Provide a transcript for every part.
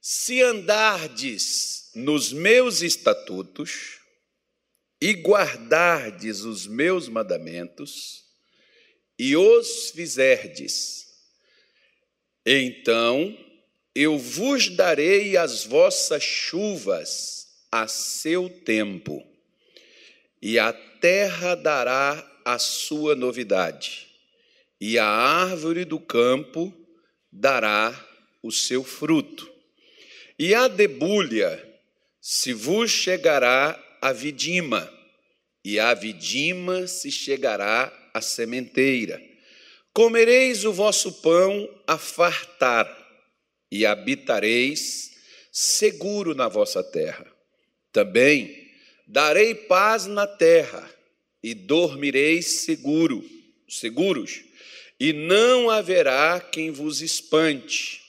Se andardes nos meus estatutos e guardardes os meus mandamentos e os fizerdes, então eu vos darei as vossas chuvas a seu tempo, e a terra dará a sua novidade, e a árvore do campo dará o seu fruto. E a debulha se vos chegará a vidima, e a vidima se chegará a sementeira. Comereis o vosso pão a fartar, e habitareis seguro na vossa terra. Também darei paz na terra, e dormireis seguro, seguros, e não haverá quem vos espante,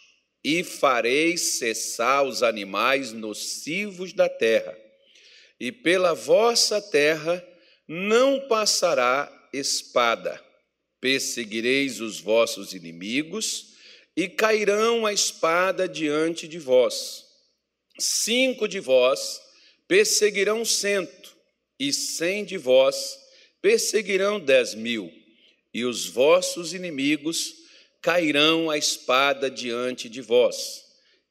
e fareis cessar os animais nocivos da terra, e pela vossa terra não passará espada. Perseguireis os vossos inimigos, e cairão a espada diante de vós. Cinco de vós perseguirão cento, e cem de vós perseguirão dez mil, e os vossos inimigos cairão a espada diante de vós.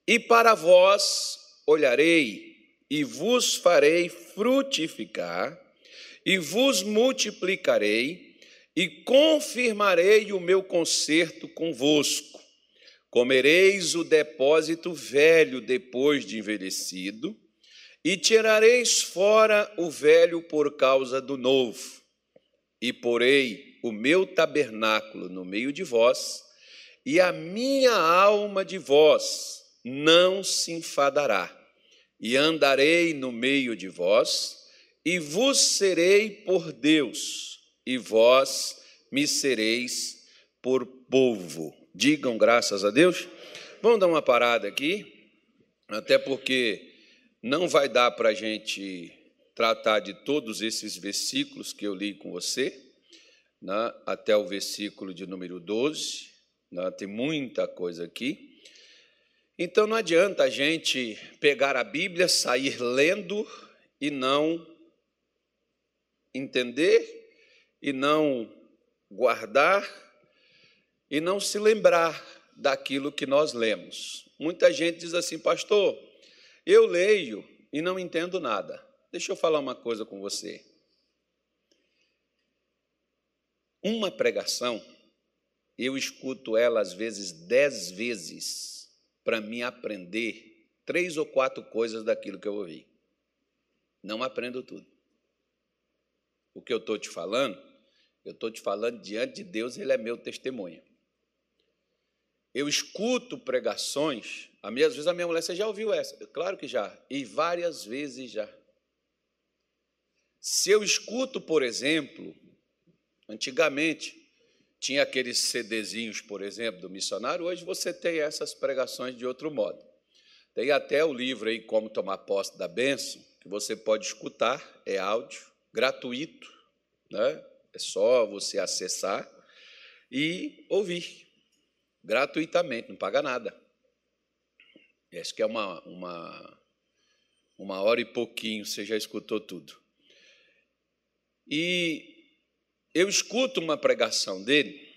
E para vós olharei, e vos farei frutificar, e vos multiplicarei, e confirmarei o meu conserto convosco. Comereis o depósito velho depois de envelhecido, e tirareis fora o velho por causa do novo. E porei o meu tabernáculo no meio de vós, e a minha alma de vós não se enfadará, e andarei no meio de vós, e vos serei por Deus, e vós me sereis por povo. Digam graças a Deus. Vamos dar uma parada aqui, até porque não vai dar para a gente tratar de todos esses versículos que eu li com você, né, até o versículo de número 12, né, tem muita coisa aqui. Então não adianta a gente pegar a Bíblia, sair lendo e não entender e não guardar e não se lembrar daquilo que nós lemos. Muita gente diz assim, pastor, eu leio e não entendo nada. Deixa eu falar uma coisa com você. Uma pregação, eu escuto ela às vezes dez vezes para me aprender três ou quatro coisas daquilo que eu ouvi. Não aprendo tudo. O que eu estou te falando, eu estou te falando diante de Deus, Ele é meu testemunho. Eu escuto pregações, às vezes a minha mulher, você já ouviu essa? Claro que já, e várias vezes já. Se eu escuto, por exemplo, antigamente, tinha aqueles CDzinhos, por exemplo, do missionário, hoje você tem essas pregações de outro modo. Tem até o livro aí, Como Tomar Posse da Bênção, que você pode escutar, é áudio, gratuito, né? é só você acessar e ouvir gratuitamente, não paga nada. Acho que é uma, uma, uma hora e pouquinho, você já escutou tudo. E eu escuto uma pregação dele,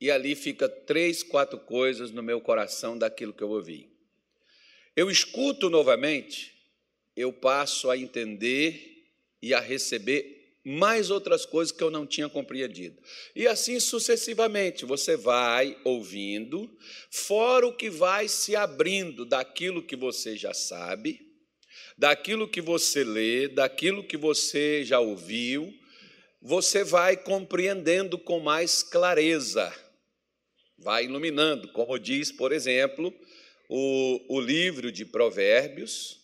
e ali fica três, quatro coisas no meu coração daquilo que eu ouvi. Eu escuto novamente, eu passo a entender e a receber mais outras coisas que eu não tinha compreendido. E assim sucessivamente, você vai ouvindo, fora o que vai se abrindo daquilo que você já sabe, daquilo que você lê, daquilo que você já ouviu, você vai compreendendo com mais clareza, vai iluminando, como diz, por exemplo, o, o livro de Provérbios,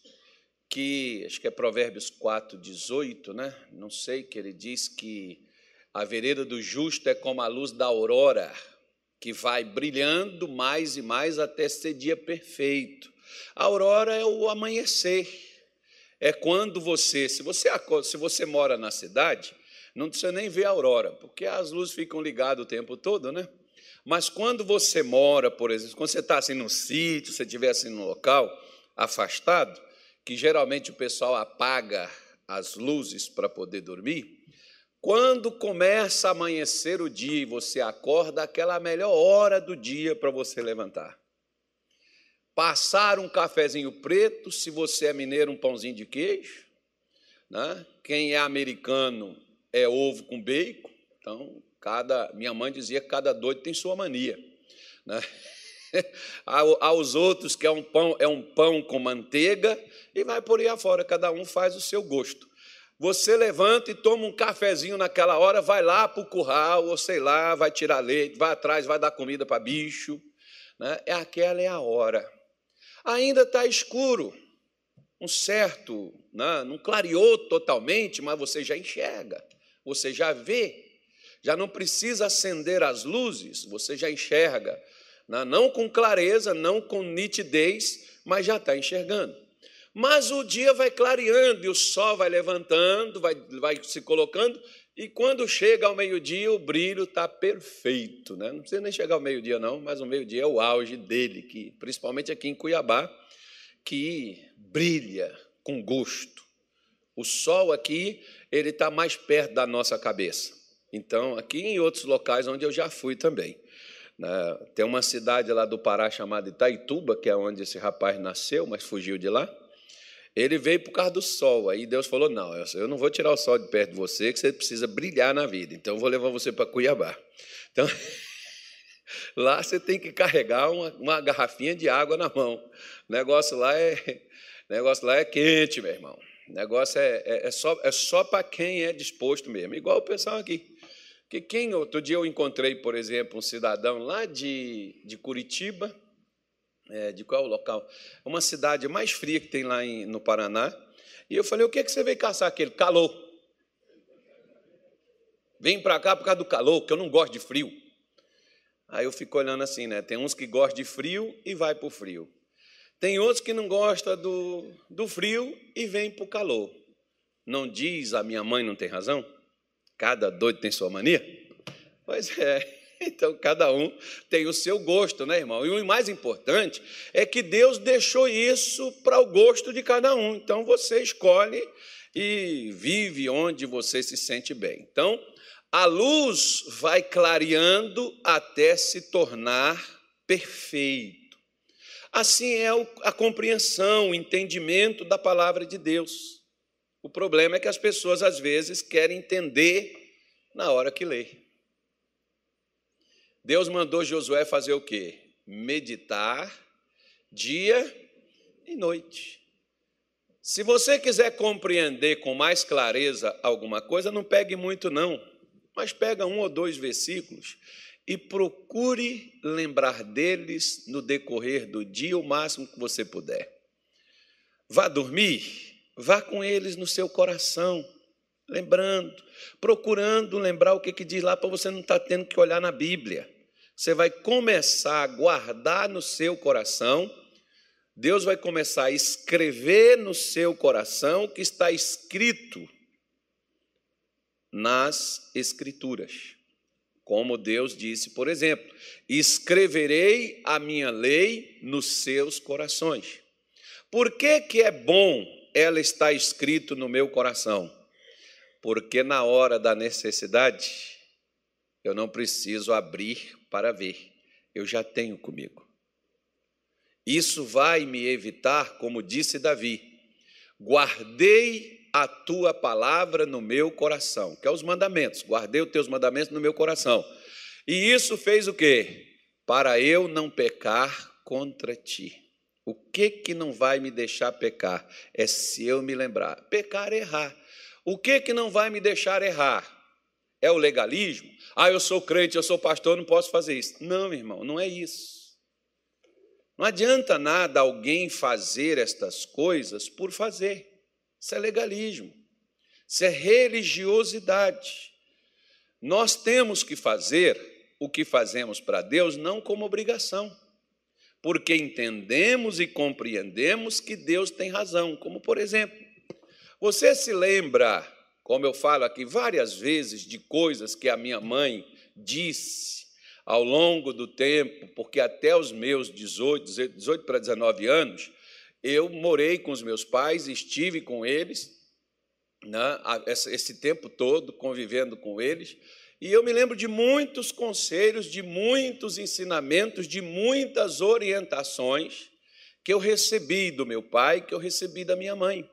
que acho que é Provérbios 4, 18, né? Não sei, que ele diz que a vereda do justo é como a luz da aurora, que vai brilhando mais e mais até ser dia perfeito. A aurora é o amanhecer. É quando você, se você se você mora na cidade, não precisa nem ver a aurora, porque as luzes ficam ligadas o tempo todo, né? Mas quando você mora, por exemplo, quando você está assim no sítio, você estiver assim no local afastado, que geralmente o pessoal apaga as luzes para poder dormir, quando começa a amanhecer o dia e você acorda, aquela é melhor hora do dia para você levantar. Passar um cafezinho preto, se você é mineiro, um pãozinho de queijo. Né? Quem é americano é ovo com bacon. Então, cada, minha mãe dizia que cada doido tem sua mania. Né? Aos outros que é um pão, é um pão com manteiga, e vai por aí afora, cada um faz o seu gosto. Você levanta e toma um cafezinho naquela hora, vai lá para o curral, ou sei lá, vai tirar leite, vai atrás, vai dar comida para bicho. Né? É aquela é a hora. Ainda está escuro, um certo, né? não clareou totalmente, mas você já enxerga, você já vê, já não precisa acender as luzes, você já enxerga, né? não com clareza, não com nitidez, mas já está enxergando. Mas o dia vai clareando e o sol vai levantando, vai, vai se colocando, e quando chega ao meio-dia, o brilho está perfeito. Né? Não precisa nem chegar ao meio-dia, não, mas o meio-dia é o auge dele, que, principalmente aqui em Cuiabá, que brilha com gosto. O sol aqui, ele está mais perto da nossa cabeça. Então, aqui em outros locais onde eu já fui também. Né? Tem uma cidade lá do Pará chamada Itaituba, que é onde esse rapaz nasceu, mas fugiu de lá. Ele veio por causa do sol. Aí Deus falou: Não, eu não vou tirar o sol de perto de você, que você precisa brilhar na vida. Então eu vou levar você para Cuiabá. Então, lá você tem que carregar uma, uma, garrafinha de água na mão. O negócio lá é, negócio lá é quente, meu irmão. O negócio é, é, é só, é só para quem é disposto mesmo. Igual o pessoal aqui. Que quem outro dia eu encontrei, por exemplo, um cidadão lá de, de Curitiba é, de qual é local? Uma cidade mais fria que tem lá em, no Paraná. E eu falei: o que, é que você veio caçar aquele? Calor. Vem para cá por causa do calor, que eu não gosto de frio. Aí eu fico olhando assim, né? Tem uns que gostam de frio e vai para o frio. Tem outros que não gostam do, do frio e vem para o calor. Não diz a minha mãe não tem razão? Cada doido tem sua mania? Pois é. Então, cada um tem o seu gosto, né, irmão? E o mais importante é que Deus deixou isso para o gosto de cada um. Então, você escolhe e vive onde você se sente bem. Então, a luz vai clareando até se tornar perfeito. Assim é a compreensão, o entendimento da palavra de Deus. O problema é que as pessoas, às vezes, querem entender na hora que lê. Deus mandou Josué fazer o quê? Meditar dia e noite. Se você quiser compreender com mais clareza alguma coisa, não pegue muito não, mas pega um ou dois versículos e procure lembrar deles no decorrer do dia o máximo que você puder. Vá dormir, vá com eles no seu coração, lembrando, procurando lembrar o que, que diz lá para você não estar tá tendo que olhar na Bíblia você vai começar a guardar no seu coração, Deus vai começar a escrever no seu coração o que está escrito nas Escrituras. Como Deus disse, por exemplo: escreverei a minha lei nos seus corações. Por que, que é bom ela estar escrito no meu coração? Porque na hora da necessidade, eu não preciso abrir para ver, eu já tenho comigo. Isso vai me evitar, como disse Davi, guardei a tua palavra no meu coração, que é os mandamentos, guardei os teus mandamentos no meu coração. E isso fez o quê? Para eu não pecar contra ti. O que que não vai me deixar pecar? É se eu me lembrar. Pecar é errar. O que que não vai me deixar errar? É o legalismo? Ah, eu sou crente, eu sou pastor, não posso fazer isso. Não, irmão, não é isso. Não adianta nada alguém fazer estas coisas por fazer. Isso é legalismo. Isso é religiosidade. Nós temos que fazer o que fazemos para Deus não como obrigação, porque entendemos e compreendemos que Deus tem razão. Como, por exemplo, você se lembra como eu falo aqui várias vezes de coisas que a minha mãe disse ao longo do tempo, porque até os meus 18, 18 para 19 anos, eu morei com os meus pais, estive com eles, né, esse tempo todo convivendo com eles, e eu me lembro de muitos conselhos, de muitos ensinamentos, de muitas orientações que eu recebi do meu pai, que eu recebi da minha mãe.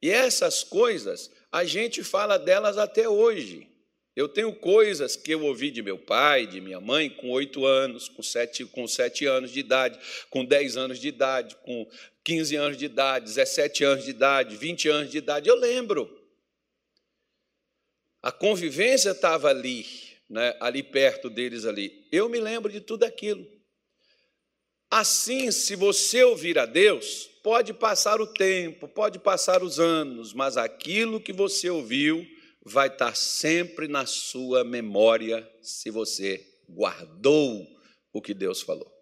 E essas coisas, a gente fala delas até hoje. Eu tenho coisas que eu ouvi de meu pai, de minha mãe, com oito anos, com sete, com sete anos de idade, com dez anos de idade, com 15 anos de idade, 17 anos de idade, 20 anos de idade. Eu lembro. A convivência estava ali, né, ali perto deles ali. Eu me lembro de tudo aquilo. Assim, se você ouvir a Deus, pode passar o tempo, pode passar os anos, mas aquilo que você ouviu vai estar sempre na sua memória se você guardou o que Deus falou.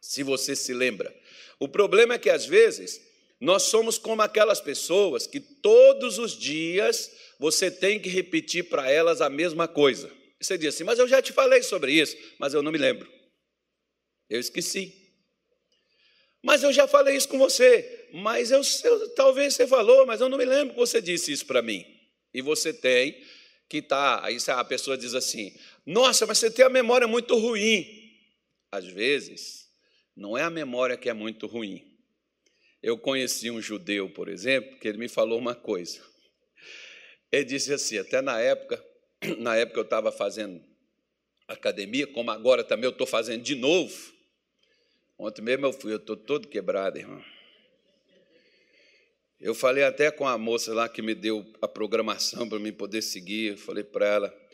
Se você se lembra. O problema é que às vezes nós somos como aquelas pessoas que todos os dias você tem que repetir para elas a mesma coisa. Você diz assim, mas eu já te falei sobre isso, mas eu não me lembro. Eu esqueci. Mas eu já falei isso com você. Mas eu, eu, talvez você falou, mas eu não me lembro que você disse isso para mim. E você tem que. Tá, aí a pessoa diz assim: Nossa, mas você tem a memória muito ruim. Às vezes, não é a memória que é muito ruim. Eu conheci um judeu, por exemplo, que ele me falou uma coisa. Ele disse assim, até na época, na época eu estava fazendo academia, como agora também eu estou fazendo de novo. Ontem mesmo eu fui, eu estou todo quebrado, irmão. Eu falei até com a moça lá que me deu a programação para mim poder seguir. Eu falei para ela,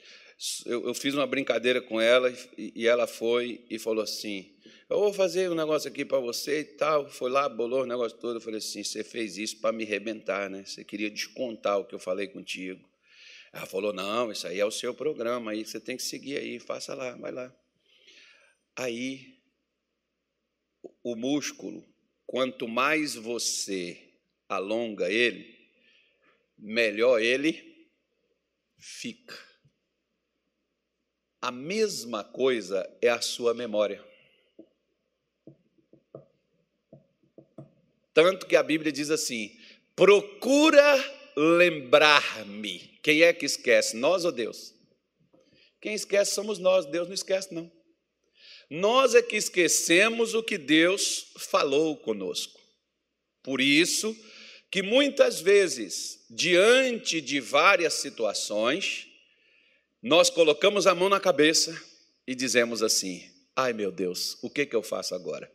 eu, eu, fiz uma brincadeira com ela e, e, ela foi e falou assim: Eu vou fazer um negócio aqui para você e tal. Foi lá, bolou o negócio todo. Eu falei assim: Você fez isso para me arrebentar, né? Você queria descontar o que eu falei contigo. Ela falou: Não, isso aí é o seu programa, aí você tem que seguir aí, faça lá, vai lá. Aí o músculo, quanto mais você alonga ele, melhor ele fica. A mesma coisa é a sua memória. Tanto que a Bíblia diz assim: procura lembrar-me. Quem é que esquece, nós ou Deus? Quem esquece somos nós, Deus não esquece, não. Nós é que esquecemos o que Deus falou conosco. Por isso que muitas vezes, diante de várias situações, nós colocamos a mão na cabeça e dizemos assim: ai meu Deus, o que, que eu faço agora?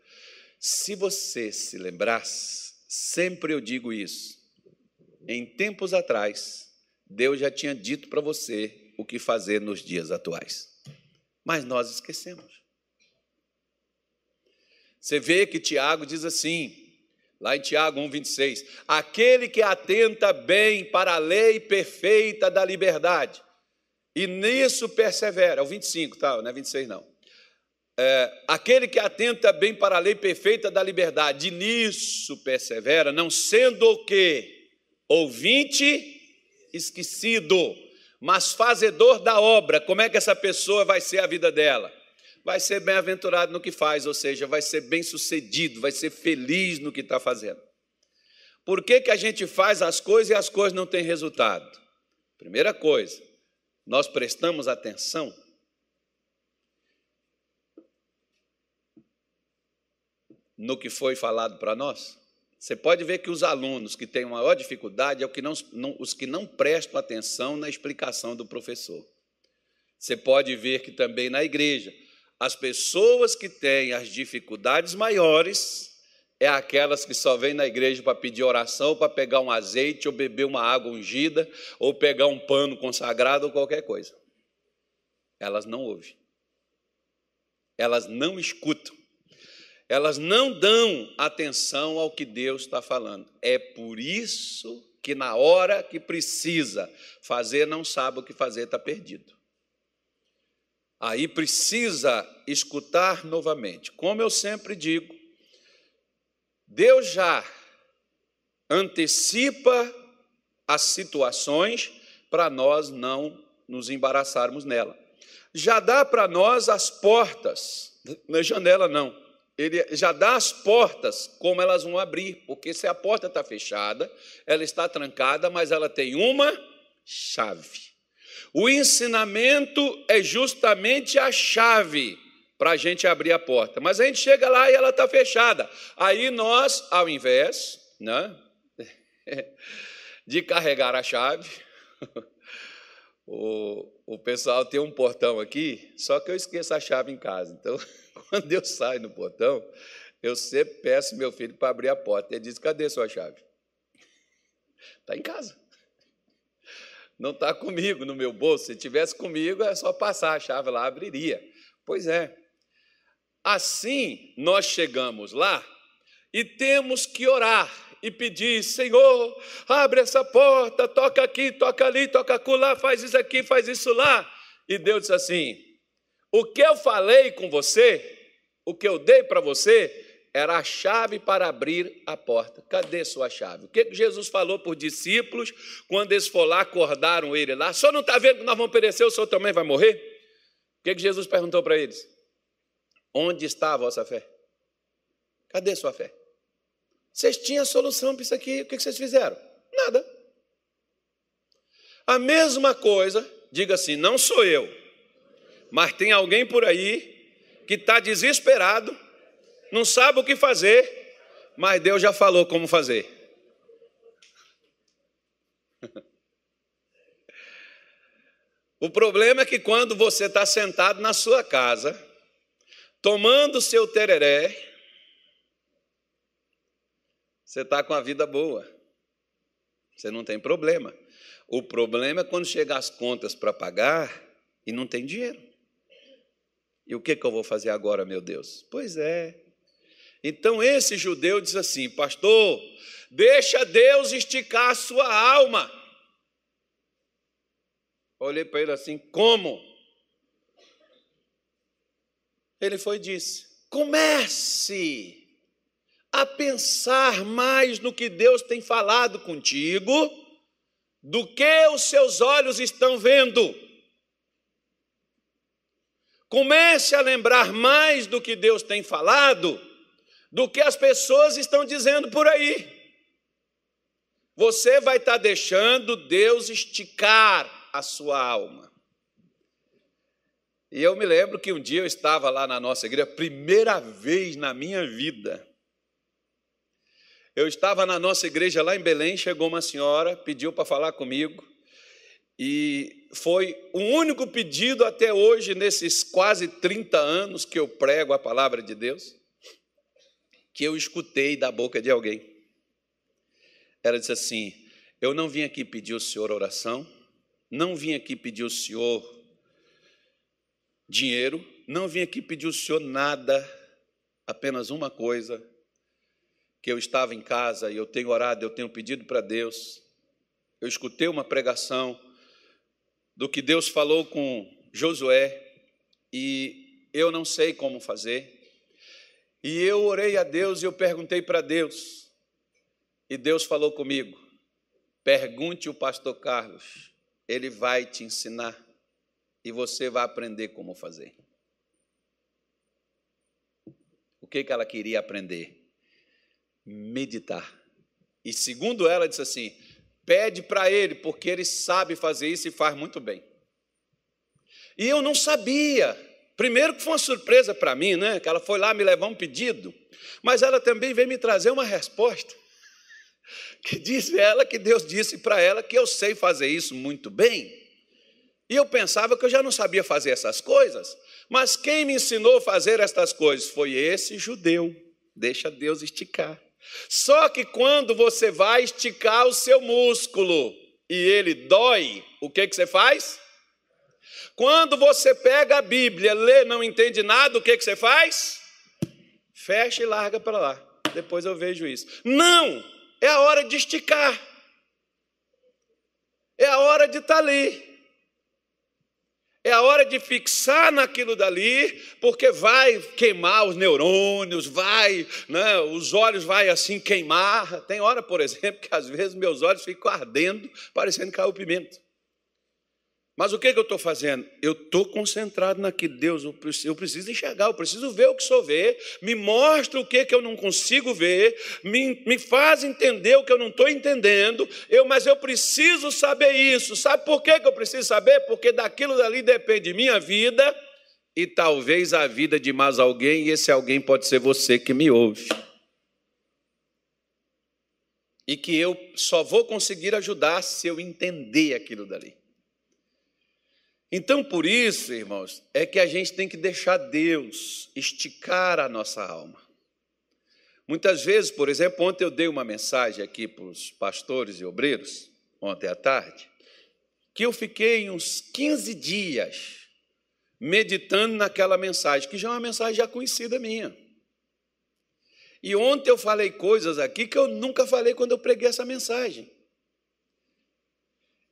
Se você se lembrasse, sempre eu digo isso, em tempos atrás, Deus já tinha dito para você o que fazer nos dias atuais, mas nós esquecemos. Você vê que Tiago diz assim, lá em Tiago 1,26: aquele que atenta bem para a lei perfeita da liberdade, e nisso persevera, é o 25, tá? Não é 26, não. É, aquele que atenta bem para a lei perfeita da liberdade, e nisso persevera, não sendo o que? Ouvinte esquecido, mas fazedor da obra. Como é que essa pessoa vai ser a vida dela? Vai ser bem-aventurado no que faz, ou seja, vai ser bem-sucedido, vai ser feliz no que está fazendo. Por que, que a gente faz as coisas e as coisas não têm resultado? Primeira coisa, nós prestamos atenção no que foi falado para nós? Você pode ver que os alunos que têm maior dificuldade é não, os que não prestam atenção na explicação do professor. Você pode ver que também na igreja, as pessoas que têm as dificuldades maiores é aquelas que só vêm na igreja para pedir oração, para pegar um azeite, ou beber uma água ungida, ou pegar um pano consagrado, ou qualquer coisa. Elas não ouvem. Elas não escutam. Elas não dão atenção ao que Deus está falando. É por isso que, na hora que precisa fazer, não sabe o que fazer, está perdido aí precisa escutar novamente. Como eu sempre digo, Deus já antecipa as situações para nós não nos embaraçarmos nela. já dá para nós as portas, na janela não, ele já dá as portas como elas vão abrir, porque se a porta está fechada, ela está trancada, mas ela tem uma chave. O ensinamento é justamente a chave para a gente abrir a porta, mas a gente chega lá e ela está fechada. Aí nós, ao invés né, de carregar a chave, o, o pessoal tem um portão aqui, só que eu esqueço a chave em casa. Então, quando eu saio no portão, eu sempre peço meu filho para abrir a porta. Ele diz: Cadê sua chave? Está em casa. Não está comigo no meu bolso. Se tivesse comigo, é só passar a chave lá, abriria. Pois é. Assim, nós chegamos lá e temos que orar e pedir: Senhor, abre essa porta, toca aqui, toca ali, toca acolá, faz isso aqui, faz isso lá. E Deus disse assim: O que eu falei com você, o que eu dei para você, era a chave para abrir a porta. Cadê sua chave? O que Jesus falou para os discípulos quando eles foram lá, acordaram ele lá? Só não está vendo que nós vamos perecer, o senhor também vai morrer? O que Jesus perguntou para eles? Onde está a vossa fé? Cadê sua fé? Vocês tinham solução para isso aqui, o que vocês fizeram? Nada. A mesma coisa, diga assim: não sou eu, mas tem alguém por aí que está desesperado, não sabe o que fazer, mas Deus já falou como fazer. O problema é que quando você está sentado na sua casa, tomando seu tereré, você está com a vida boa. Você não tem problema. O problema é quando chega as contas para pagar e não tem dinheiro. E o que, que eu vou fazer agora, meu Deus? Pois é. Então esse judeu diz assim: Pastor, deixa Deus esticar a sua alma. Olhei para ele assim: Como? Ele foi e disse: Comece a pensar mais no que Deus tem falado contigo do que os seus olhos estão vendo. Comece a lembrar mais do que Deus tem falado do que as pessoas estão dizendo por aí. Você vai estar deixando Deus esticar a sua alma. E eu me lembro que um dia eu estava lá na nossa igreja, primeira vez na minha vida. Eu estava na nossa igreja lá em Belém, chegou uma senhora, pediu para falar comigo, e foi o único pedido até hoje, nesses quase 30 anos que eu prego a palavra de Deus, que eu escutei da boca de alguém. Ela disse assim: Eu não vim aqui pedir o senhor oração, não vim aqui pedir o senhor dinheiro, não vim aqui pedir o senhor nada, apenas uma coisa que eu estava em casa e eu tenho orado, eu tenho pedido para Deus. Eu escutei uma pregação do que Deus falou com Josué e eu não sei como fazer. E eu orei a Deus e eu perguntei para Deus. E Deus falou comigo: pergunte o pastor Carlos, ele vai te ensinar e você vai aprender como fazer. O que, que ela queria aprender? meditar. E segundo ela, disse assim: pede para ele, porque ele sabe fazer isso e faz muito bem. E eu não sabia. Primeiro que foi uma surpresa para mim, né? Que ela foi lá me levar um pedido, mas ela também veio me trazer uma resposta. Que diz ela que Deus disse para ela que eu sei fazer isso muito bem. E eu pensava que eu já não sabia fazer essas coisas, mas quem me ensinou a fazer estas coisas foi esse judeu. Deixa Deus esticar. Só que quando você vai esticar o seu músculo e ele dói, o que, que você faz? Quando você pega a Bíblia, lê, não entende nada, o que, que você faz? Fecha e larga para lá. Depois eu vejo isso. Não! É a hora de esticar. É a hora de estar tá ali. É a hora de fixar naquilo dali, porque vai queimar os neurônios, vai, né, os olhos vai assim queimar. Tem hora, por exemplo, que às vezes meus olhos ficam ardendo, parecendo que caiu pimenta. Mas o que, que eu estou fazendo? Eu estou concentrado naquilo. Deus, eu preciso enxergar, eu preciso ver o que sou ver. Me mostra o que, que eu não consigo ver. Me, me faz entender o que eu não estou entendendo. Eu, mas eu preciso saber isso. Sabe por que, que eu preciso saber? Porque daquilo dali depende minha vida e talvez a vida de mais alguém. E esse alguém pode ser você que me ouve. E que eu só vou conseguir ajudar se eu entender aquilo dali. Então, por isso, irmãos, é que a gente tem que deixar Deus esticar a nossa alma. Muitas vezes, por exemplo, ontem eu dei uma mensagem aqui para os pastores e obreiros, ontem à tarde, que eu fiquei uns 15 dias meditando naquela mensagem, que já é uma mensagem já conhecida minha. E ontem eu falei coisas aqui que eu nunca falei quando eu preguei essa mensagem.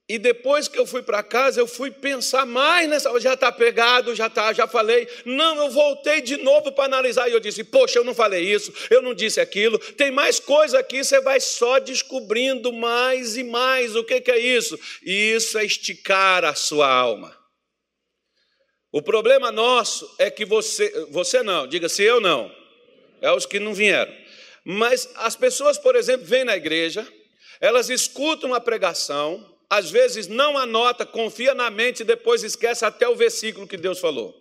E depois que eu fui para casa, eu fui pensar mais nessa. Já está pegado, já está, já falei. Não, eu voltei de novo para analisar. E eu disse: Poxa, eu não falei isso, eu não disse aquilo. Tem mais coisa aqui, você vai só descobrindo mais e mais. O que, que é isso? Isso é esticar a sua alma. O problema nosso é que você, você não, diga se eu não, é os que não vieram. Mas as pessoas, por exemplo, vêm na igreja, elas escutam a pregação, às vezes não anota, confia na mente e depois esquece até o versículo que Deus falou.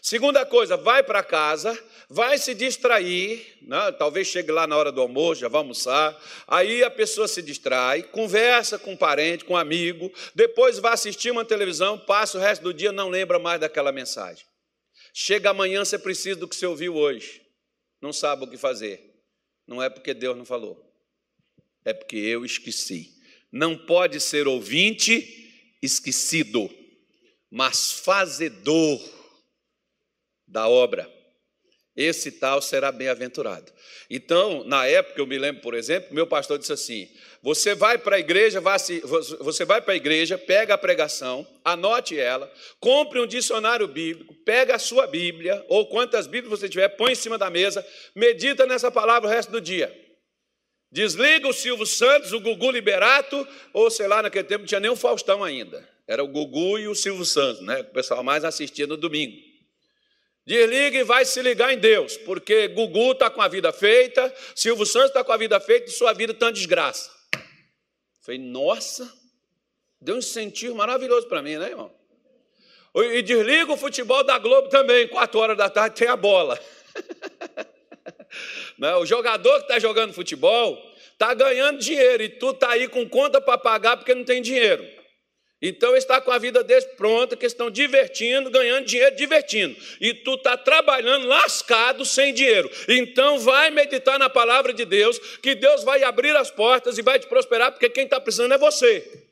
Segunda coisa, vai para casa, vai se distrair, né? talvez chegue lá na hora do almoço, já vai almoçar, aí a pessoa se distrai, conversa com um parente, com um amigo, depois vai assistir uma televisão, passa o resto do dia, não lembra mais daquela mensagem. Chega amanhã, você precisa do que você ouviu hoje, não sabe o que fazer. Não é porque Deus não falou, é porque eu esqueci não pode ser ouvinte esquecido, mas fazedor da obra. Esse tal será bem-aventurado. Então, na época, eu me lembro, por exemplo, meu pastor disse assim: você vai para a igreja, você vai para a igreja, pega a pregação, anote ela, compre um dicionário bíblico, pega a sua Bíblia, ou quantas Bíblias você tiver, põe em cima da mesa, medita nessa palavra o resto do dia. Desliga o Silvio Santos, o Gugu Liberato, ou sei lá, naquele tempo não tinha nem o Faustão ainda. Era o Gugu e o Silvio Santos, né? O pessoal mais assistia no domingo. Desliga e vai se ligar em Deus, porque Gugu está com a vida feita, Silvio Santos está com a vida feita e sua vida está em desgraça. Falei, nossa, deu um incentivo maravilhoso para mim, né, irmão? E desliga o futebol da Globo também, quatro horas da tarde tem a bola. Né? O jogador que está jogando futebol está ganhando dinheiro e tu está aí com conta para pagar porque não tem dinheiro. Então está com a vida deles pronta, que estão divertindo, ganhando dinheiro, divertindo. E tu está trabalhando lascado sem dinheiro. Então vai meditar na palavra de Deus, que Deus vai abrir as portas e vai te prosperar, porque quem está precisando é você.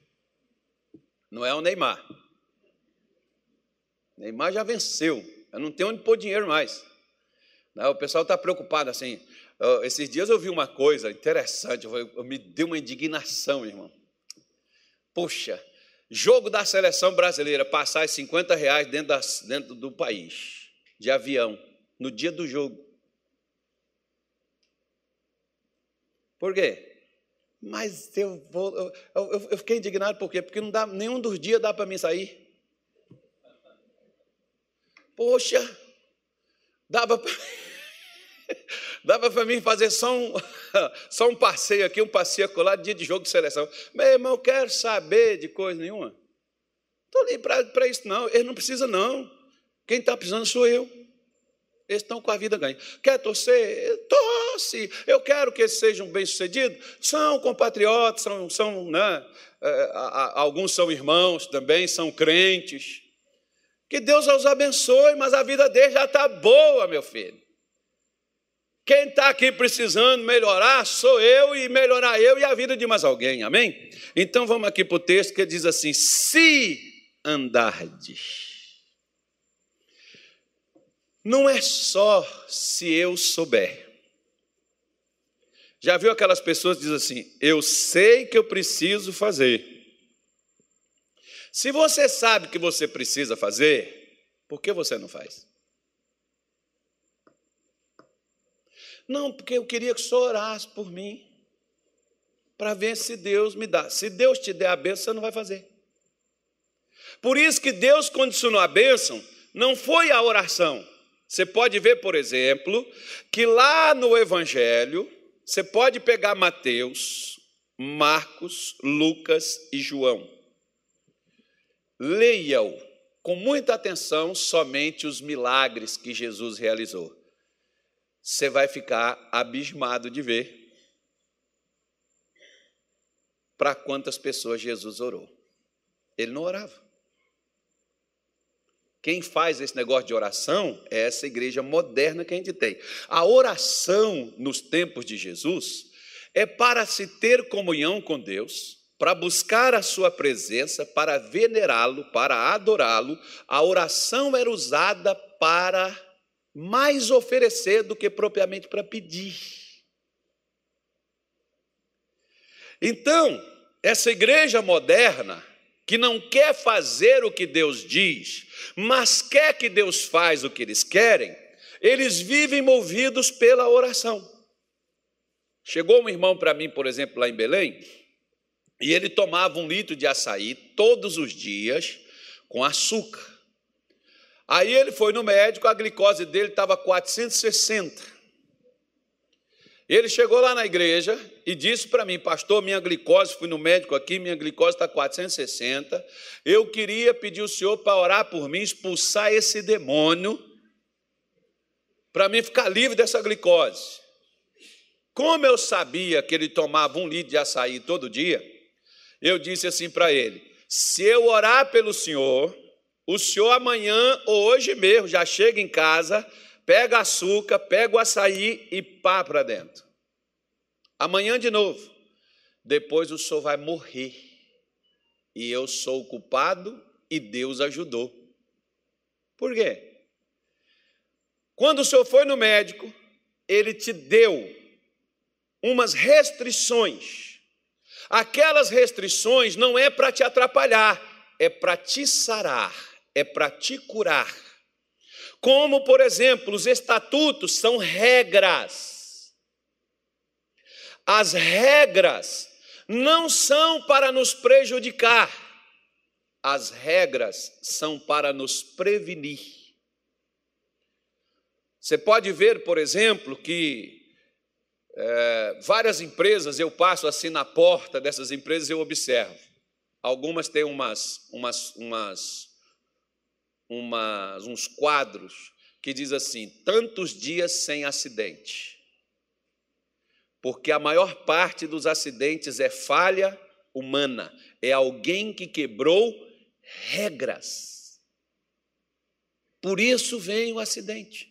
Não é o Neymar. Neymar já venceu. Eu não tenho onde pôr dinheiro mais. O pessoal está preocupado assim. Esses dias eu vi uma coisa interessante, eu me deu uma indignação, irmão. Poxa, jogo da seleção brasileira, passar 50 reais dentro, dentro do país, de avião, no dia do jogo. Por quê? Mas eu vou. Eu, eu, eu, fiquei indignado por quê? Porque não dá, nenhum dos dias dá para mim sair. Poxa, dava para. Dava para mim fazer só um, só um passeio aqui, um passeio lá, dia de jogo de seleção. Meu irmão, eu quero saber de coisa nenhuma. Estou ali para isso, não. Ele não precisa, não. Quem está precisando sou eu. Eles estão com a vida ganha. Quer torcer? Torce. Eu quero que eles sejam bem-sucedidos. São compatriotas, são, são né? É, alguns são irmãos também, são crentes. Que Deus os abençoe, mas a vida deles já está boa, meu filho. Quem está aqui precisando melhorar sou eu e melhorar eu e a vida de mais alguém, amém? Então vamos aqui para o texto que diz assim: se andardes. Não é só se eu souber. Já viu aquelas pessoas que dizem assim: eu sei que eu preciso fazer. Se você sabe que você precisa fazer, por que você não faz? Não, porque eu queria que o senhor orasse por mim, para ver se Deus me dá. Se Deus te der a bênção, você não vai fazer. Por isso que Deus condicionou a bênção, não foi a oração. Você pode ver, por exemplo, que lá no Evangelho, você pode pegar Mateus, Marcos, Lucas e João. Leia-o com muita atenção somente os milagres que Jesus realizou. Você vai ficar abismado de ver para quantas pessoas Jesus orou. Ele não orava. Quem faz esse negócio de oração é essa igreja moderna que a gente tem. A oração nos tempos de Jesus é para se ter comunhão com Deus, para buscar a sua presença, para venerá-lo, para adorá-lo. A oração era usada para mais oferecer do que propriamente para pedir. Então, essa igreja moderna, que não quer fazer o que Deus diz, mas quer que Deus faz o que eles querem, eles vivem movidos pela oração. Chegou um irmão para mim, por exemplo, lá em Belém, e ele tomava um litro de açaí todos os dias com açúcar. Aí ele foi no médico, a glicose dele estava 460. Ele chegou lá na igreja e disse para mim, pastor, minha glicose, fui no médico aqui, minha glicose está 460. Eu queria pedir o senhor para orar por mim, expulsar esse demônio, para mim ficar livre dessa glicose. Como eu sabia que ele tomava um litro de açaí todo dia, eu disse assim para ele: se eu orar pelo senhor, o senhor amanhã ou hoje mesmo já chega em casa pega açúcar, pega o açaí e pá para dentro. Amanhã de novo. Depois o senhor vai morrer. E eu sou o culpado e Deus ajudou. Por quê? Quando o senhor foi no médico, ele te deu umas restrições. Aquelas restrições não é para te atrapalhar, é para te sarar, é para te curar. Como, por exemplo, os estatutos são regras. As regras não são para nos prejudicar, as regras são para nos prevenir. Você pode ver, por exemplo, que é, várias empresas, eu passo assim na porta dessas empresas, eu observo. Algumas têm umas, umas, umas umas, uns quadros que diz assim: tantos dias sem acidente. Porque a maior parte dos acidentes é falha humana, é alguém que quebrou regras. Por isso vem o acidente.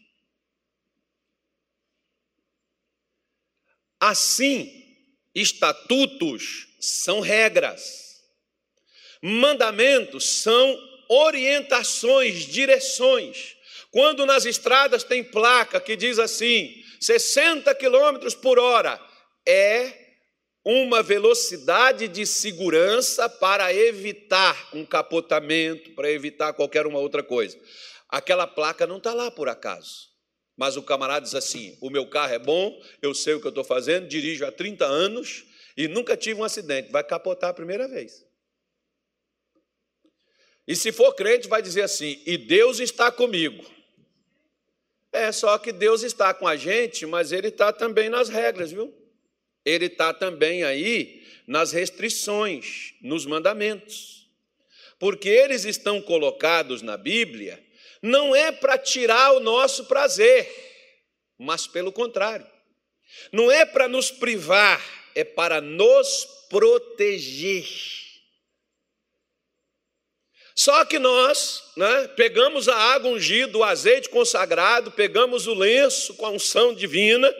Assim, estatutos são regras, mandamentos são orientações, direções. Quando nas estradas tem placa que diz assim, 60 quilômetros por hora, é uma velocidade de segurança para evitar um capotamento, para evitar qualquer uma outra coisa. Aquela placa não está lá por acaso. Mas o camarada diz assim: o meu carro é bom, eu sei o que eu estou fazendo, dirijo há 30 anos e nunca tive um acidente. Vai capotar a primeira vez. E se for crente, vai dizer assim: e Deus está comigo. É só que Deus está com a gente, mas Ele está também nas regras, viu? Ele está também aí nas restrições, nos mandamentos. Porque eles estão colocados na Bíblia, não é para tirar o nosso prazer, mas pelo contrário. Não é para nos privar, é para nos proteger. Só que nós né, pegamos a água ungida, o azeite consagrado, pegamos o lenço com a unção divina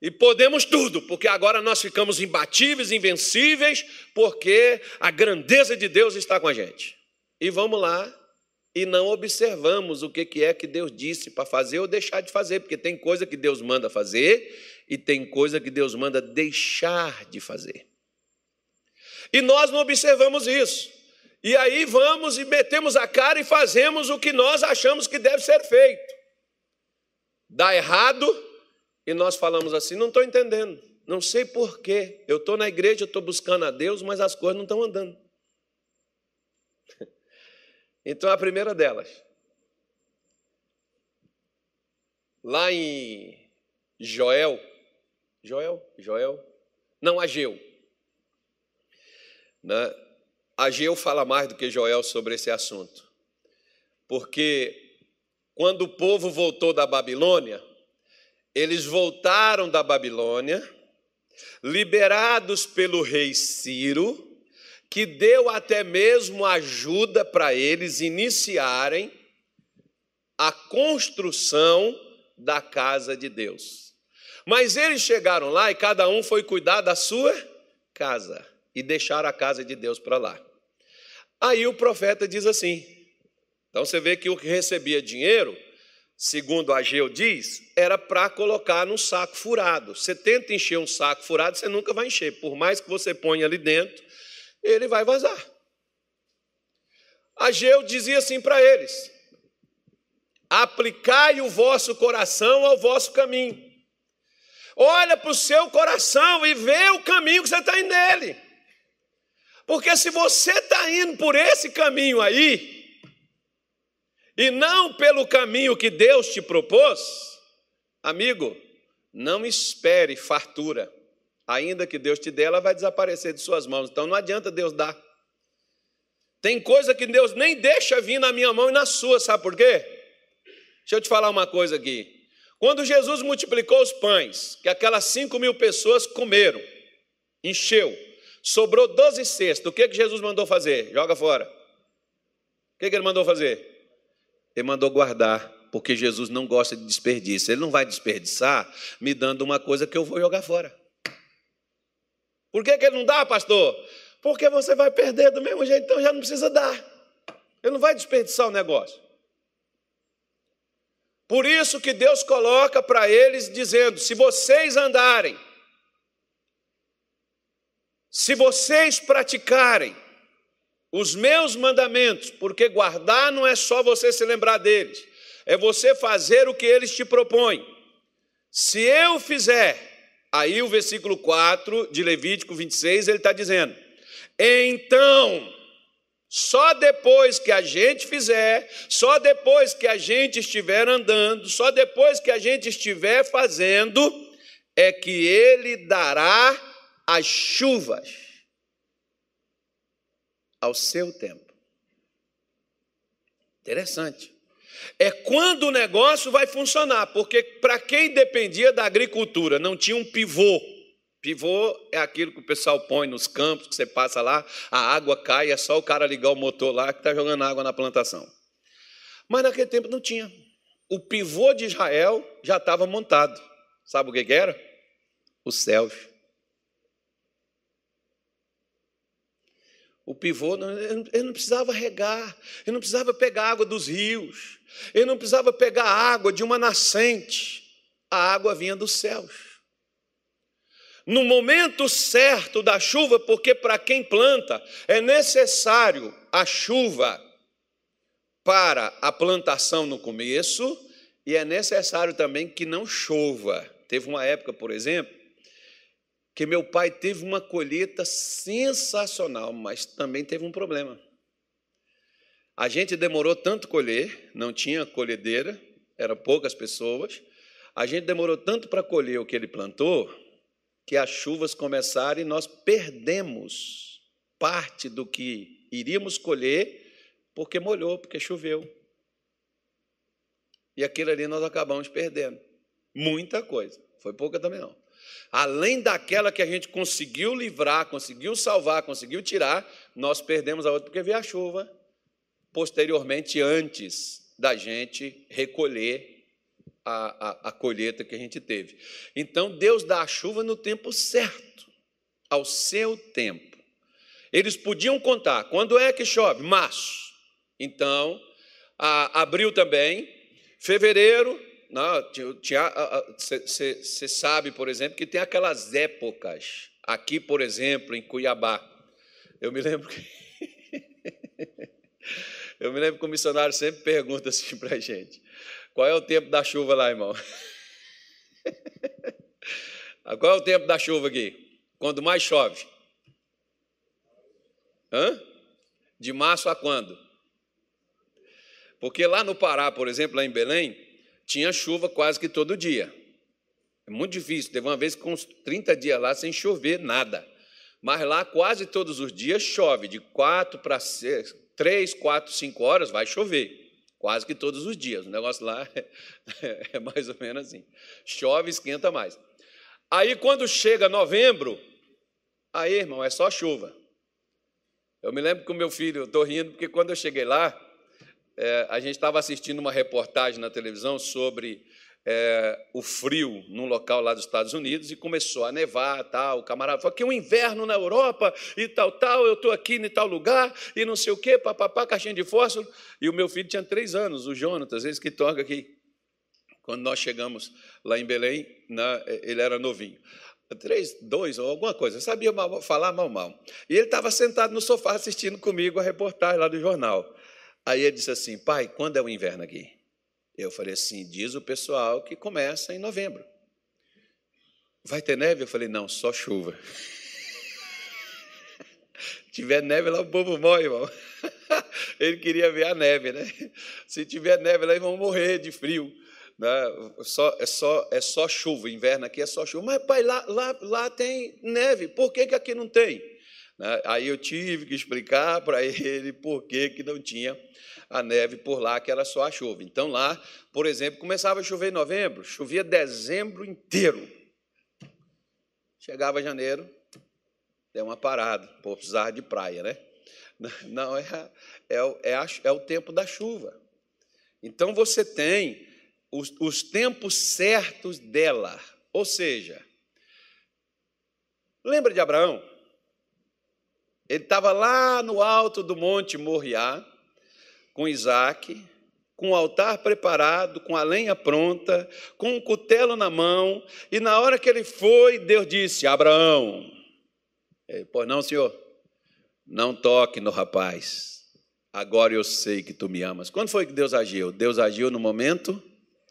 e podemos tudo, porque agora nós ficamos imbatíveis, invencíveis, porque a grandeza de Deus está com a gente. E vamos lá e não observamos o que é que Deus disse para fazer ou deixar de fazer, porque tem coisa que Deus manda fazer e tem coisa que Deus manda deixar de fazer. E nós não observamos isso. E aí vamos e metemos a cara e fazemos o que nós achamos que deve ser feito. Dá errado e nós falamos assim: não estou entendendo, não sei porquê. Eu estou na igreja, estou buscando a Deus, mas as coisas não estão andando. Então, a primeira delas, lá em Joel, Joel, Joel, não, Ageu. Né? Ageu fala mais do que Joel sobre esse assunto, porque quando o povo voltou da Babilônia, eles voltaram da Babilônia, liberados pelo rei Ciro, que deu até mesmo ajuda para eles iniciarem a construção da casa de Deus. Mas eles chegaram lá e cada um foi cuidar da sua casa e deixaram a casa de Deus para lá. Aí o profeta diz assim: então você vê que o que recebia dinheiro, segundo Ageu diz, era para colocar num saco furado. Você tenta encher um saco furado, você nunca vai encher. Por mais que você ponha ali dentro, ele vai vazar. Ageu dizia assim para eles: aplicai o vosso coração ao vosso caminho. Olha para o seu coração e vê o caminho que você está nele. Porque se você está indo por esse caminho aí, e não pelo caminho que Deus te propôs, amigo, não espere fartura. Ainda que Deus te dê, ela vai desaparecer de suas mãos. Então não adianta Deus dar. Tem coisa que Deus nem deixa vir na minha mão e na sua, sabe por quê? Deixa eu te falar uma coisa aqui. Quando Jesus multiplicou os pães, que aquelas cinco mil pessoas comeram, encheu, sobrou doze cestos, o que, que Jesus mandou fazer? Joga fora. O que, que ele mandou fazer? Ele mandou guardar, porque Jesus não gosta de desperdício. Ele não vai desperdiçar me dando uma coisa que eu vou jogar fora. Por que, que ele não dá, pastor? Porque você vai perder do mesmo jeito, então já não precisa dar. Ele não vai desperdiçar o negócio. Por isso que Deus coloca para eles dizendo: se vocês andarem, se vocês praticarem os meus mandamentos, porque guardar não é só você se lembrar deles, é você fazer o que eles te propõem. Se eu fizer Aí o versículo 4 de Levítico 26, ele está dizendo: Então, só depois que a gente fizer, só depois que a gente estiver andando, só depois que a gente estiver fazendo, é que ele dará as chuvas ao seu tempo. Interessante é quando o negócio vai funcionar, porque para quem dependia da agricultura, não tinha um pivô. Pivô é aquilo que o pessoal põe nos campos, que você passa lá, a água cai, é só o cara ligar o motor lá que está jogando água na plantação. Mas naquele tempo não tinha. O pivô de Israel já estava montado. Sabe o que, que era? Os céus. O pivô, ele não precisava regar, ele não precisava pegar água dos rios, ele não precisava pegar água de uma nascente, a água vinha dos céus. No momento certo da chuva, porque para quem planta é necessário a chuva para a plantação no começo, e é necessário também que não chova. Teve uma época, por exemplo, que meu pai teve uma colheita sensacional, mas também teve um problema. A gente demorou tanto colher, não tinha colhedeira, eram poucas pessoas. A gente demorou tanto para colher o que ele plantou, que as chuvas começaram e nós perdemos parte do que iríamos colher, porque molhou, porque choveu. E aquilo ali nós acabamos perdendo. Muita coisa. Foi pouca também não. Além daquela que a gente conseguiu livrar, conseguiu salvar, conseguiu tirar, nós perdemos a outra porque veio a chuva posteriormente, antes da gente recolher a, a, a colheita que a gente teve. Então, Deus dá a chuva no tempo certo, ao seu tempo. Eles podiam contar quando é que chove? Março. Então, a, abril também, fevereiro, você sabe, por exemplo, que tem aquelas épocas. Aqui, por exemplo, em Cuiabá. Eu me lembro que. eu me lembro que o missionário sempre pergunta assim para a gente: qual é o tempo da chuva lá, irmão? qual é o tempo da chuva aqui? Quando mais chove? Hã? De março a quando? Porque lá no Pará, por exemplo, lá em Belém, tinha chuva quase que todo dia. É muito difícil. Teve uma vez com uns 30 dias lá sem chover nada. Mas lá quase todos os dias chove, de quatro para três, quatro, cinco horas vai chover. Quase que todos os dias. O negócio lá é, é mais ou menos assim. Chove, esquenta mais. Aí quando chega novembro, aí, irmão, é só chuva. Eu me lembro que o meu filho, eu estou rindo, porque quando eu cheguei lá, é, a gente estava assistindo uma reportagem na televisão sobre é, o frio num local lá dos Estados Unidos e começou a nevar, tal. O camarada falou que um inverno na Europa e tal, tal. Eu estou aqui em tal lugar e não sei o quê, papapá, caixinha de fósforo. E o meu filho tinha três anos, o Jonatas, esse que toca aqui. Quando nós chegamos lá em Belém, na, ele era novinho. Três, dois ou alguma coisa, sabia mal, falar mal, mal. E ele estava sentado no sofá assistindo comigo a reportagem lá do jornal. Aí ele disse assim: Pai, quando é o inverno aqui? Eu falei assim: diz o pessoal que começa em novembro. Vai ter neve? Eu falei: não, só chuva. tiver neve lá, o povo morre, irmão. Ele queria ver a neve, né? Se tiver neve lá, eles vão morrer de frio. Né? Só, é, só, é só chuva, inverno aqui é só chuva. Mas, pai, lá, lá, lá tem neve, por que, que aqui não tem? Né? Aí eu tive que explicar para ele por que, que não tinha a neve por lá, que era só a chuva. Então lá, por exemplo, começava a chover em novembro, chovia dezembro inteiro. Chegava janeiro, deu uma parada, por precisar de praia, né? Não, é, é, é, é o tempo da chuva. Então você tem os, os tempos certos dela. Ou seja, lembra de Abraão? Ele estava lá no alto do Monte Moriá, com Isaac, com o altar preparado, com a lenha pronta, com um cutelo na mão, e na hora que ele foi, Deus disse: Abraão, pois não, senhor, não toque no rapaz, agora eu sei que tu me amas. Quando foi que Deus agiu? Deus agiu no momento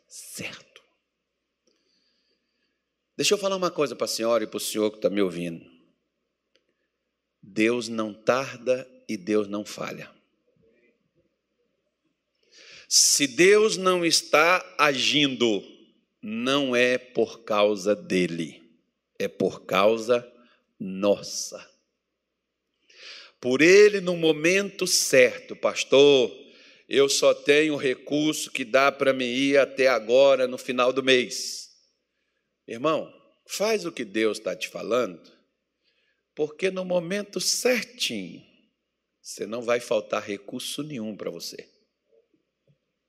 certo. Deixa eu falar uma coisa para a senhora e para o senhor que está me ouvindo. Deus não tarda e Deus não falha. Se Deus não está agindo, não é por causa dele, é por causa nossa. Por ele, no momento certo, pastor, eu só tenho recurso que dá para me ir até agora, no final do mês. Irmão, faz o que Deus está te falando, porque no momento certinho, você não vai faltar recurso nenhum para você.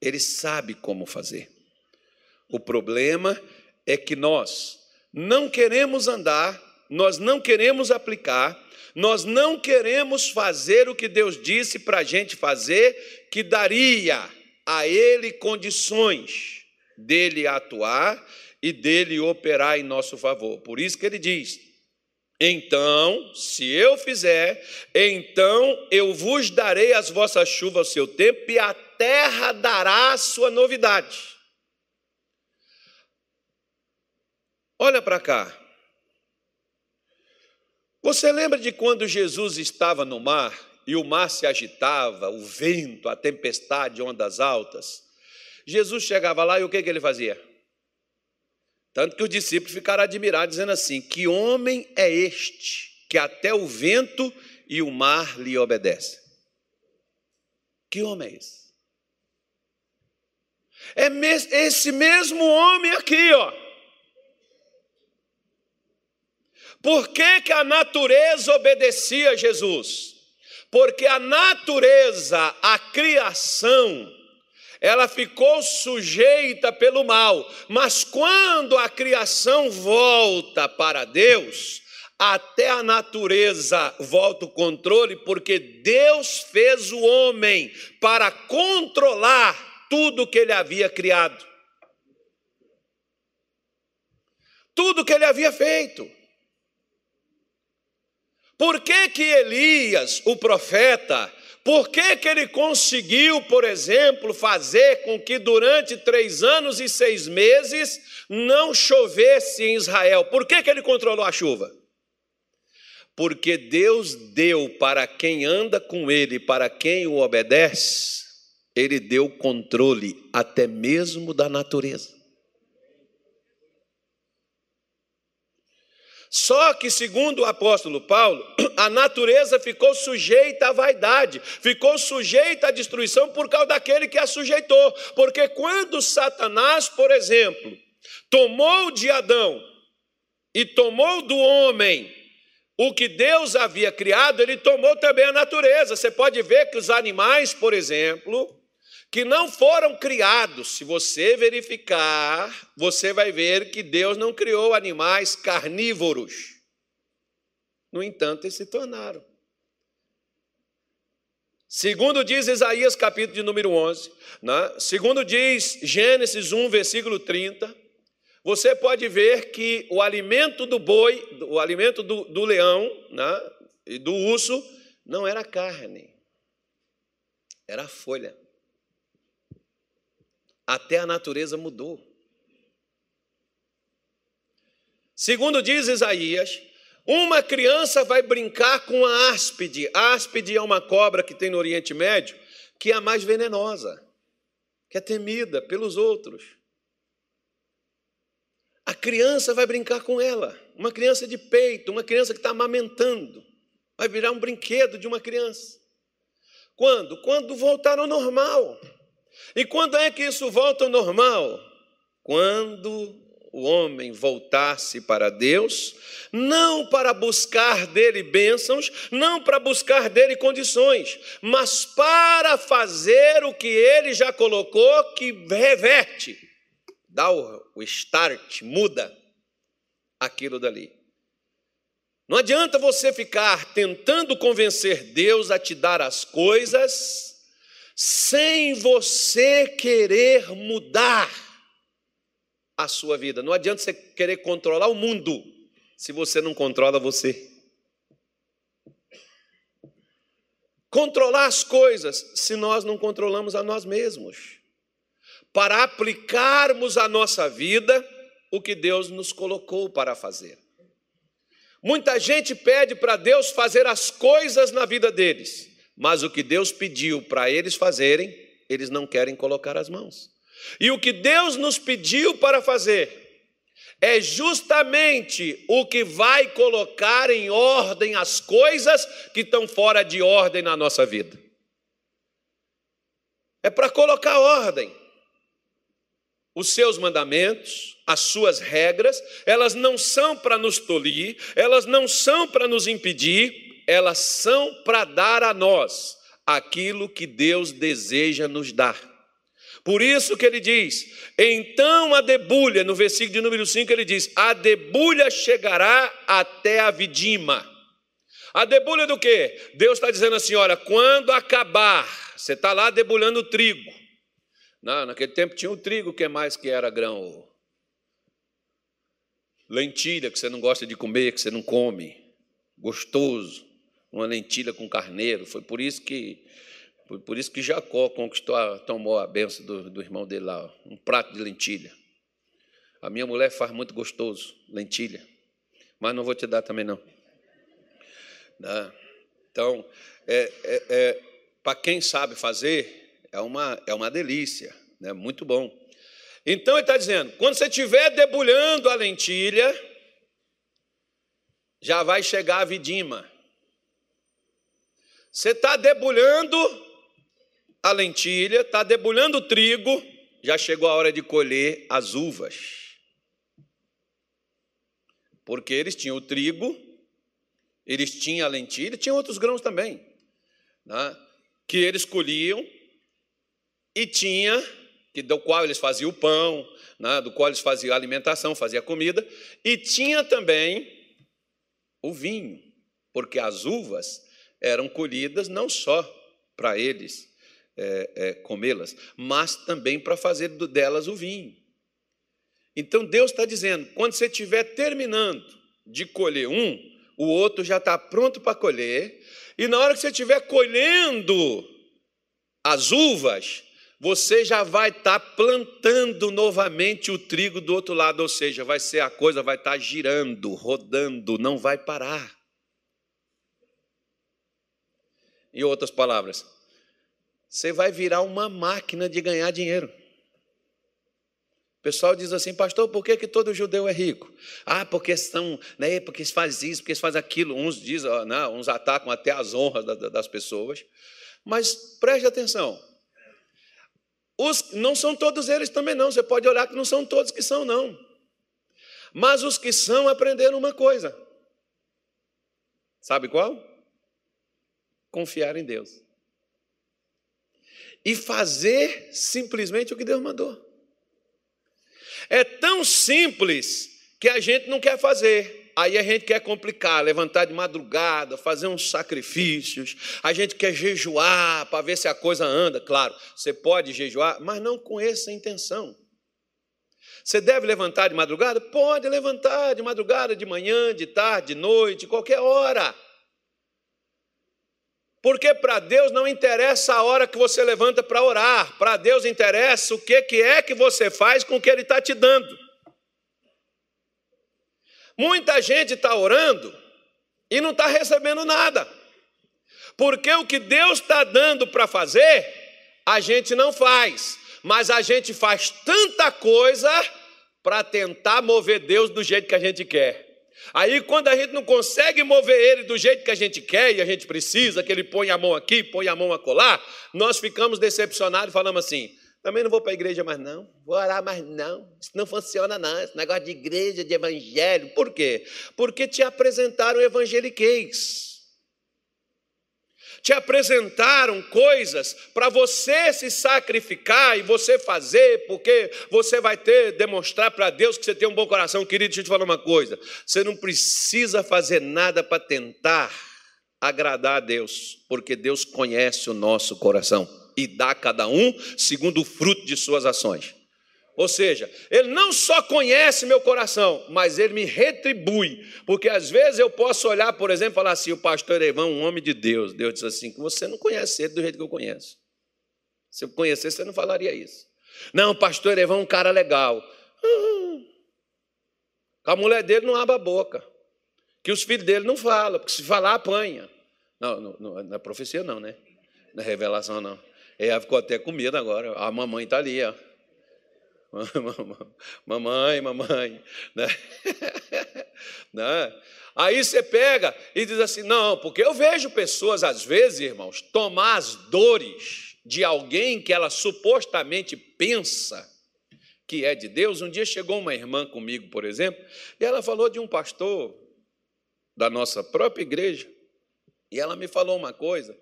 Ele sabe como fazer. O problema é que nós não queremos andar, nós não queremos aplicar, nós não queremos fazer o que Deus disse para a gente fazer, que daria a Ele condições dele atuar e dele operar em nosso favor. Por isso que ele diz: então, se eu fizer, então eu vos darei as vossas chuvas ao seu tempo e a terra dará a sua novidade. Olha para cá. Você lembra de quando Jesus estava no mar e o mar se agitava, o vento, a tempestade, ondas altas? Jesus chegava lá e o que, que ele fazia? Tanto que os discípulos ficaram admirados, dizendo assim: Que homem é este que até o vento e o mar lhe obedecem? Que homem é esse? É esse mesmo homem aqui, ó. Por que, que a natureza obedecia a Jesus? Porque a natureza, a criação, ela ficou sujeita pelo mal, mas quando a criação volta para Deus, até a natureza volta o controle, porque Deus fez o homem para controlar tudo que ele havia criado. Tudo que ele havia feito. Por que que Elias, o profeta, por que, que ele conseguiu, por exemplo, fazer com que durante três anos e seis meses não chovesse em Israel? Por que, que ele controlou a chuva? Porque Deus deu para quem anda com ele, para quem o obedece, ele deu controle até mesmo da natureza. Só que, segundo o apóstolo Paulo, a natureza ficou sujeita à vaidade, ficou sujeita à destruição por causa daquele que a sujeitou. Porque quando Satanás, por exemplo, tomou de Adão e tomou do homem o que Deus havia criado, ele tomou também a natureza. Você pode ver que os animais, por exemplo, que não foram criados. Se você verificar, você vai ver que Deus não criou animais carnívoros. No entanto, eles se tornaram. Segundo diz Isaías, capítulo de número 11, né? segundo diz Gênesis 1, versículo 30, você pode ver que o alimento do boi, o alimento do, do leão né? e do urso, não era carne, era folha. Até a natureza mudou. Segundo diz Isaías, uma criança vai brincar com a áspide. A áspide é uma cobra que tem no Oriente Médio, que é a mais venenosa, que é temida pelos outros. A criança vai brincar com ela, uma criança de peito, uma criança que está amamentando, vai virar um brinquedo de uma criança. Quando? Quando voltar ao normal. E quando é que isso volta ao normal? Quando o homem voltasse para Deus, não para buscar dele bênçãos, não para buscar dele condições, mas para fazer o que ele já colocou, que reverte, dá o start, muda aquilo dali. Não adianta você ficar tentando convencer Deus a te dar as coisas sem você querer mudar a sua vida. Não adianta você querer controlar o mundo se você não controla você. Controlar as coisas se nós não controlamos a nós mesmos. Para aplicarmos à nossa vida o que Deus nos colocou para fazer. Muita gente pede para Deus fazer as coisas na vida deles mas o que Deus pediu para eles fazerem, eles não querem colocar as mãos. E o que Deus nos pediu para fazer é justamente o que vai colocar em ordem as coisas que estão fora de ordem na nossa vida. É para colocar ordem. Os seus mandamentos, as suas regras, elas não são para nos tolir, elas não são para nos impedir, elas são para dar a nós aquilo que Deus deseja nos dar. Por isso que ele diz: então a debulha, no versículo de número 5, ele diz: a debulha chegará até a vidima. A debulha do quê? Deus está dizendo assim: olha, quando acabar, você está lá debulhando o trigo. Não, naquele tempo tinha o trigo, que mais que era grão? Lentilha, que você não gosta de comer, que você não come. Gostoso uma lentilha com carneiro. Foi por isso que foi por isso que Jacó conquistou, tomou a benção do, do irmão dele lá, um prato de lentilha. A minha mulher faz muito gostoso, lentilha, mas não vou te dar também não. Né? Então, é, é, é para quem sabe fazer, é uma, é uma delícia, né? muito bom. Então ele está dizendo: quando você estiver debulhando a lentilha, já vai chegar a vidima. Você está debulhando a lentilha, está debulhando o trigo, já chegou a hora de colher as uvas. Porque eles tinham o trigo, eles tinham a lentilha, tinham outros grãos também, né, que eles colhiam, e tinha, que, do qual eles faziam o pão, né, do qual eles faziam a alimentação, faziam a comida, e tinha também o vinho, porque as uvas eram colhidas não só para eles é, é, comê-las, mas também para fazer delas o vinho. Então Deus está dizendo: quando você estiver terminando de colher um, o outro já está pronto para colher, e na hora que você estiver colhendo as uvas, você já vai estar tá plantando novamente o trigo do outro lado, ou seja, vai ser a coisa vai estar tá girando, rodando, não vai parar. Em outras palavras, você vai virar uma máquina de ganhar dinheiro. O pessoal diz assim, pastor, por que, que todo judeu é rico? Ah, porque são, né, porque eles fazem isso, porque eles fazem aquilo. Uns dizem, não, uns atacam até as honras das pessoas. Mas preste atenção. Os, não são todos eles também, não. Você pode olhar que não são todos que são, não. Mas os que são aprenderam uma coisa. Sabe qual? Confiar em Deus. E fazer simplesmente o que Deus mandou. É tão simples que a gente não quer fazer. Aí a gente quer complicar, levantar de madrugada, fazer uns sacrifícios, a gente quer jejuar para ver se a coisa anda. Claro, você pode jejuar, mas não com essa intenção. Você deve levantar de madrugada? Pode levantar de madrugada, de manhã, de tarde, de noite, qualquer hora. Porque para Deus não interessa a hora que você levanta para orar, para Deus interessa o que, que é que você faz com o que Ele está te dando. Muita gente está orando e não está recebendo nada, porque o que Deus está dando para fazer, a gente não faz, mas a gente faz tanta coisa para tentar mover Deus do jeito que a gente quer. Aí, quando a gente não consegue mover ele do jeito que a gente quer e a gente precisa, que ele põe a mão aqui, põe a mão acolá, nós ficamos decepcionados e falamos assim: também não vou para a igreja mais não, vou orar mais não, isso não funciona não, esse negócio de igreja, de evangelho. Por quê? Porque te apresentaram evangeliquez te apresentaram coisas para você se sacrificar e você fazer, porque você vai ter, demonstrar para Deus que você tem um bom coração. Querido, deixa eu te falar uma coisa: você não precisa fazer nada para tentar agradar a Deus, porque Deus conhece o nosso coração e dá a cada um segundo o fruto de suas ações. Ou seja, Ele não só conhece meu coração, mas Ele me retribui. Porque às vezes eu posso olhar, por exemplo, e falar assim: o pastor Evão, um homem de Deus. Deus diz assim: que você não conhece ele do jeito que eu conheço. Se eu conhecesse, você não falaria isso. Não, pastor Evão é um cara legal. Hum. A mulher dele não abre a boca. Que os filhos dele não falam, porque se falar, apanha. Não, não, não na profecia não, né? Na revelação não. Ela ficou até com medo agora. A mamãe está ali, ó. mamãe, mamãe. Né? né? Aí você pega e diz assim: não, porque eu vejo pessoas, às vezes, irmãos, tomar as dores de alguém que ela supostamente pensa que é de Deus. Um dia chegou uma irmã comigo, por exemplo, e ela falou de um pastor da nossa própria igreja, e ela me falou uma coisa,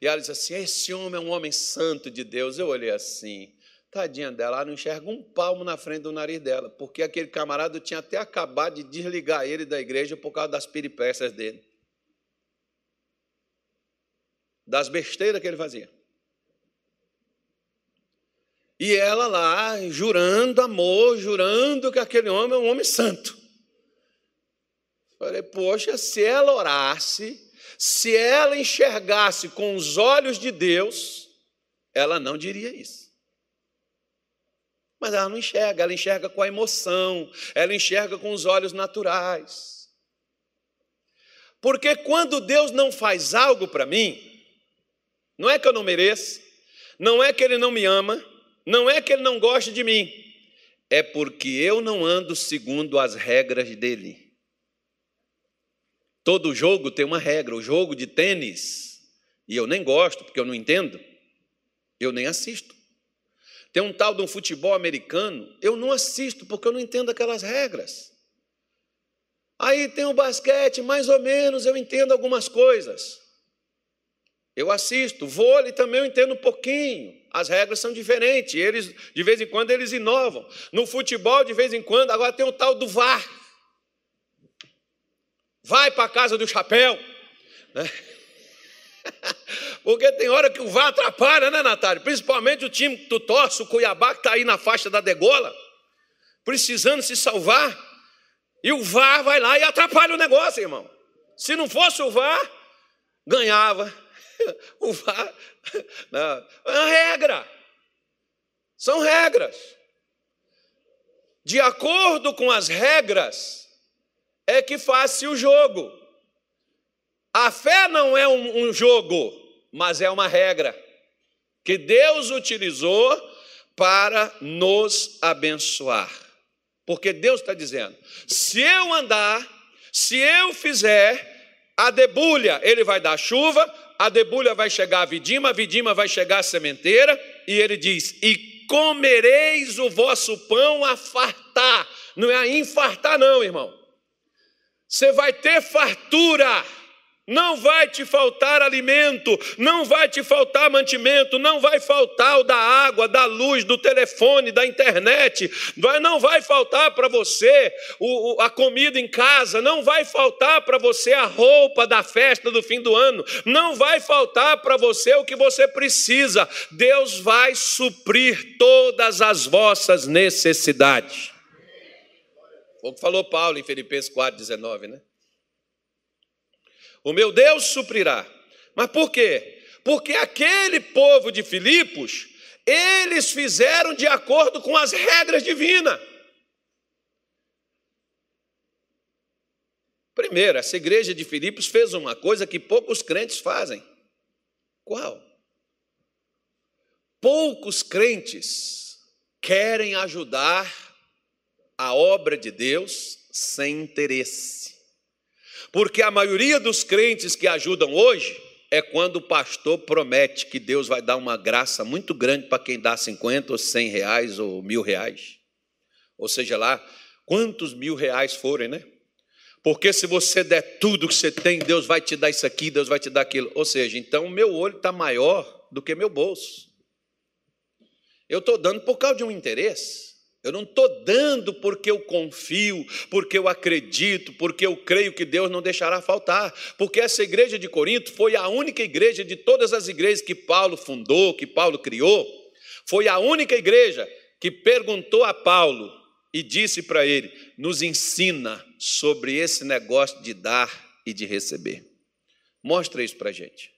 e ela disse assim: esse homem é um homem santo de Deus. Eu olhei assim. Tadinha dela, ela não enxerga um palmo na frente do nariz dela, porque aquele camarada tinha até acabado de desligar ele da igreja por causa das peripécias dele. Das besteiras que ele fazia. E ela lá, jurando amor, jurando que aquele homem é um homem santo. Falei, poxa, se ela orasse, se ela enxergasse com os olhos de Deus, ela não diria isso. Mas ela não enxerga, ela enxerga com a emoção, ela enxerga com os olhos naturais. Porque quando Deus não faz algo para mim, não é que eu não mereço, não é que Ele não me ama, não é que Ele não gosta de mim, é porque eu não ando segundo as regras dele. Todo jogo tem uma regra, o jogo de tênis, e eu nem gosto, porque eu não entendo, eu nem assisto. Tem um tal de um futebol americano, eu não assisto porque eu não entendo aquelas regras. Aí tem o basquete, mais ou menos eu entendo algumas coisas. Eu assisto, vôlei também eu entendo um pouquinho. As regras são diferentes, eles de vez em quando eles inovam. No futebol, de vez em quando, agora tem o tal do VAR. Vai para a casa do chapéu. Né? Porque tem hora que o VAR atrapalha, né, Natália? Principalmente o time que tu torce, o Cuiabá, que está aí na faixa da degola, precisando se salvar. E o VAR vai lá e atrapalha o negócio, irmão. Se não fosse o VAR, ganhava. O VAR. Não, é uma regra. São regras. De acordo com as regras, é que faz-se o jogo. A fé não é um, um jogo, mas é uma regra. que Deus utilizou para nos abençoar. Porque Deus está dizendo: se eu andar, se eu fizer, a debulha, ele vai dar chuva, a debulha vai chegar a vidima, a vidima vai chegar a sementeira, e ele diz: e comereis o vosso pão a fartar. Não é a infartar, não, irmão. Você vai ter fartura não vai te faltar alimento, não vai te faltar mantimento, não vai faltar o da água, da luz, do telefone, da internet, não vai faltar para você a comida em casa, não vai faltar para você a roupa da festa do fim do ano, não vai faltar para você o que você precisa. Deus vai suprir todas as vossas necessidades. O que falou Paulo em Filipenses 4,19, né? O meu Deus suprirá. Mas por quê? Porque aquele povo de Filipos, eles fizeram de acordo com as regras divinas. Primeiro, essa igreja de Filipos fez uma coisa que poucos crentes fazem. Qual? Poucos crentes querem ajudar a obra de Deus sem interesse. Porque a maioria dos crentes que ajudam hoje é quando o pastor promete que Deus vai dar uma graça muito grande para quem dá 50 ou 100 reais ou mil reais. Ou seja lá, quantos mil reais forem, né? Porque se você der tudo que você tem, Deus vai te dar isso aqui, Deus vai te dar aquilo. Ou seja, então o meu olho está maior do que meu bolso. Eu estou dando por causa de um interesse. Eu não estou dando porque eu confio, porque eu acredito, porque eu creio que Deus não deixará faltar. Porque essa igreja de Corinto foi a única igreja de todas as igrejas que Paulo fundou, que Paulo criou. Foi a única igreja que perguntou a Paulo e disse para ele: nos ensina sobre esse negócio de dar e de receber. Mostra isso para a gente.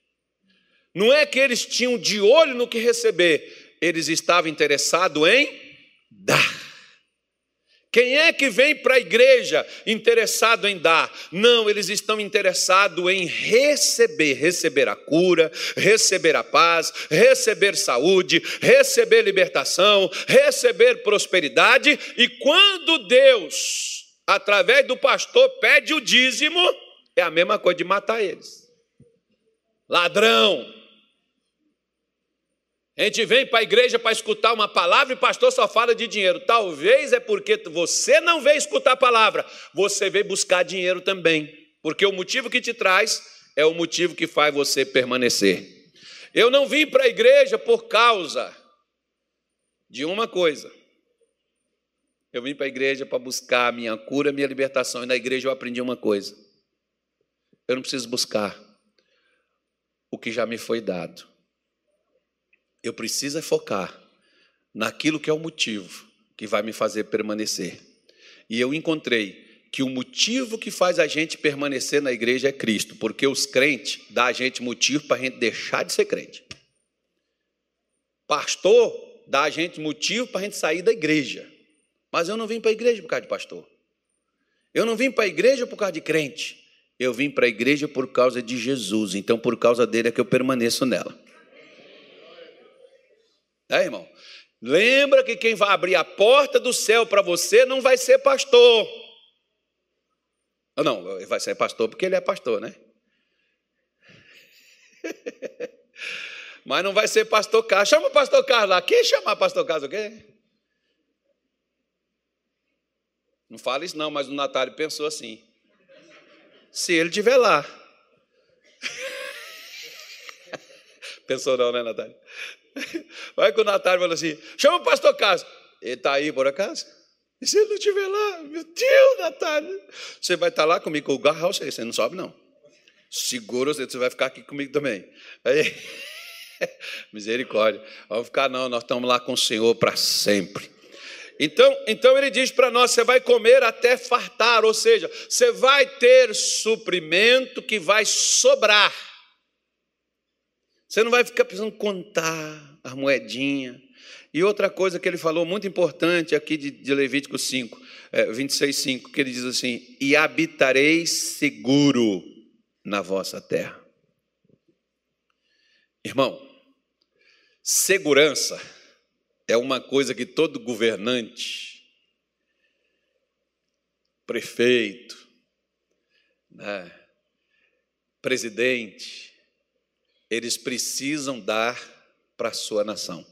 Não é que eles tinham de olho no que receber, eles estavam interessados em dar. Quem é que vem para a igreja interessado em dar? Não, eles estão interessados em receber, receber a cura, receber a paz, receber saúde, receber libertação, receber prosperidade. E quando Deus, através do pastor, pede o dízimo, é a mesma coisa de matar eles. Ladrão, a gente vem para a igreja para escutar uma palavra e o pastor só fala de dinheiro. Talvez é porque você não veio escutar a palavra, você veio buscar dinheiro também. Porque o motivo que te traz é o motivo que faz você permanecer. Eu não vim para a igreja por causa de uma coisa. Eu vim para a igreja para buscar a minha cura, a minha libertação. E na igreja eu aprendi uma coisa. Eu não preciso buscar o que já me foi dado. Eu preciso é focar naquilo que é o motivo que vai me fazer permanecer. E eu encontrei que o motivo que faz a gente permanecer na igreja é Cristo, porque os crentes dão a gente motivo para a gente deixar de ser crente. Pastor dá a gente motivo para a gente sair da igreja. Mas eu não vim para a igreja por causa de pastor. Eu não vim para a igreja por causa de crente. Eu vim para a igreja por causa de Jesus. Então, por causa dele é que eu permaneço nela. É, irmão? Lembra que quem vai abrir a porta do céu para você não vai ser pastor. Não, não, vai ser pastor porque ele é pastor, né? Mas não vai ser pastor Carlos. Chama o pastor Carlos lá. Quem chamar pastor Carlos o quê? Não fala isso não, mas o Natário pensou assim. Se ele estiver lá. pensou não, né, Natália? Vai com o Natália e fala assim: chama o pastor Carlos. Ele está aí por acaso? E se ele não estiver lá, meu Deus, Natália, você vai estar tá lá comigo com o garral, você não sobe, não. Segura, você vai ficar aqui comigo também. Aí, misericórdia. Vamos ficar, não, nós estamos lá com o Senhor para sempre. Então, então ele diz para nós: você vai comer até fartar, ou seja, você vai ter suprimento que vai sobrar. Você não vai ficar precisando contar a moedinha. E outra coisa que ele falou muito importante aqui de, Levítico 5, é, 26, 5, que ele diz assim: E habitareis seguro na vossa terra. Irmão, Segurança é uma coisa que todo governante, prefeito, né, presidente, eles precisam dar para a sua nação.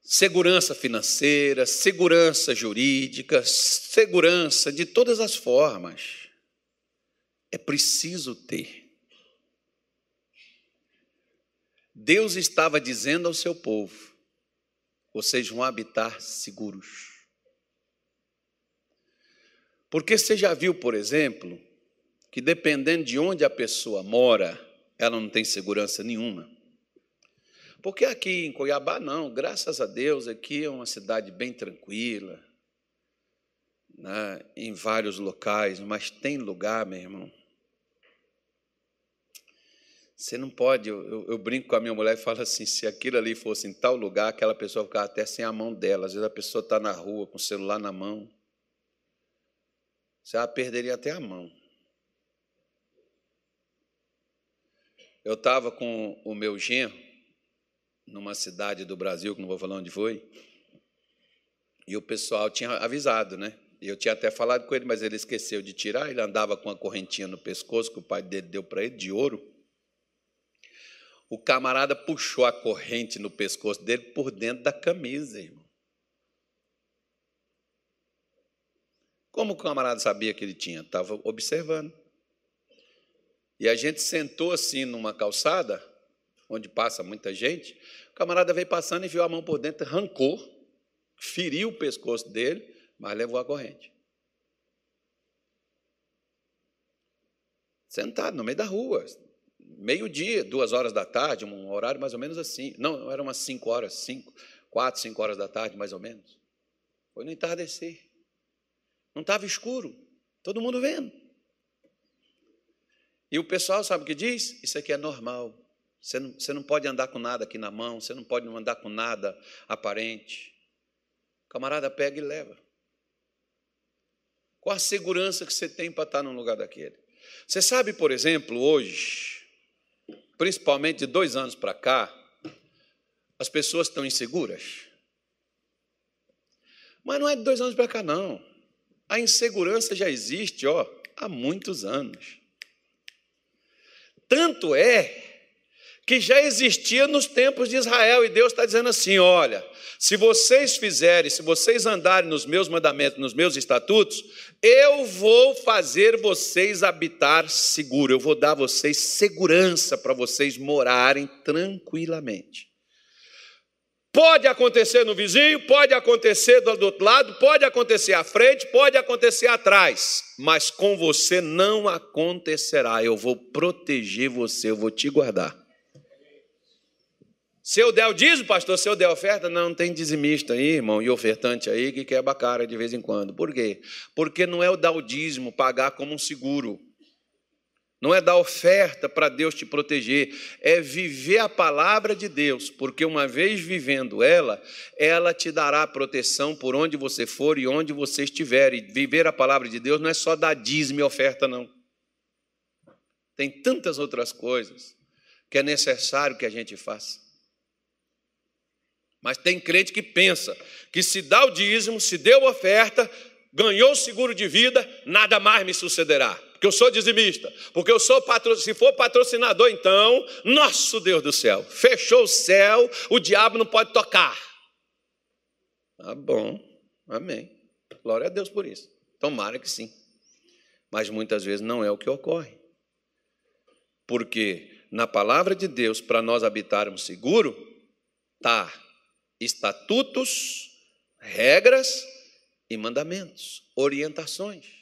Segurança financeira, segurança jurídica, segurança de todas as formas. É preciso ter. Deus estava dizendo ao seu povo: vocês vão habitar seguros. Porque você já viu, por exemplo, que dependendo de onde a pessoa mora, ela não tem segurança nenhuma. Porque aqui em Cuiabá, não, graças a Deus, aqui é uma cidade bem tranquila, né, em vários locais, mas tem lugar, meu irmão. Você não pode, eu, eu, brinco com a minha mulher e falo assim: se aquilo ali fosse em tal lugar, aquela pessoa ficava até sem a mão dela. Às vezes a pessoa está na rua com o celular na mão. Você perderia até a mão. Eu estava com o meu genro, numa cidade do Brasil, que não vou falar onde foi, e o pessoal tinha avisado, né? Eu tinha até falado com ele, mas ele esqueceu de tirar. Ele andava com a correntinha no pescoço que o pai dele deu para ele, de ouro. O camarada puxou a corrente no pescoço dele por dentro da camisa, irmão. Como o camarada sabia que ele tinha? Estava observando. E a gente sentou assim numa calçada, onde passa muita gente, o camarada veio passando e viu a mão por dentro, arrancou, feriu o pescoço dele, mas levou a corrente. Sentado no meio da rua, meio-dia, duas horas da tarde, um horário mais ou menos assim. Não, era umas cinco horas, cinco, quatro, cinco horas da tarde, mais ou menos. Foi no entardecer. Não estava escuro, todo mundo vendo. E o pessoal sabe o que diz? Isso aqui é normal. Você não, você não pode andar com nada aqui na mão, você não pode andar com nada aparente. Camarada pega e leva. Qual a segurança que você tem para estar num lugar daquele? Você sabe, por exemplo, hoje, principalmente de dois anos para cá, as pessoas estão inseguras. Mas não é de dois anos para cá, não. A insegurança já existe ó, há muitos anos. Tanto é que já existia nos tempos de Israel, e Deus está dizendo assim: olha, se vocês fizerem, se vocês andarem nos meus mandamentos, nos meus estatutos, eu vou fazer vocês habitar seguro, eu vou dar a vocês segurança para vocês morarem tranquilamente. Pode acontecer no vizinho, pode acontecer do outro lado, pode acontecer à frente, pode acontecer atrás, mas com você não acontecerá. Eu vou proteger você, eu vou te guardar. Se eu der o dízimo, pastor, se eu der oferta, não, não tem dizimista aí, irmão, e ofertante aí que quebra a cara de vez em quando. Por quê? Porque não é o dar o dízimo, pagar como um seguro. Não é dar oferta para Deus te proteger, é viver a palavra de Deus, porque uma vez vivendo ela, ela te dará proteção por onde você for e onde você estiver. E viver a palavra de Deus não é só dar dízimo e oferta, não. Tem tantas outras coisas que é necessário que a gente faça. Mas tem crente que pensa que se dá o dízimo, se deu oferta, ganhou o seguro de vida, nada mais me sucederá porque eu sou dizimista, porque eu sou patro... se for patrocinador, então, nosso Deus do céu, fechou o céu, o diabo não pode tocar. Tá bom, amém. Glória a Deus por isso. Tomara que sim. Mas muitas vezes não é o que ocorre. Porque na palavra de Deus, para nós habitarmos seguro, tá estatutos, regras e mandamentos, orientações.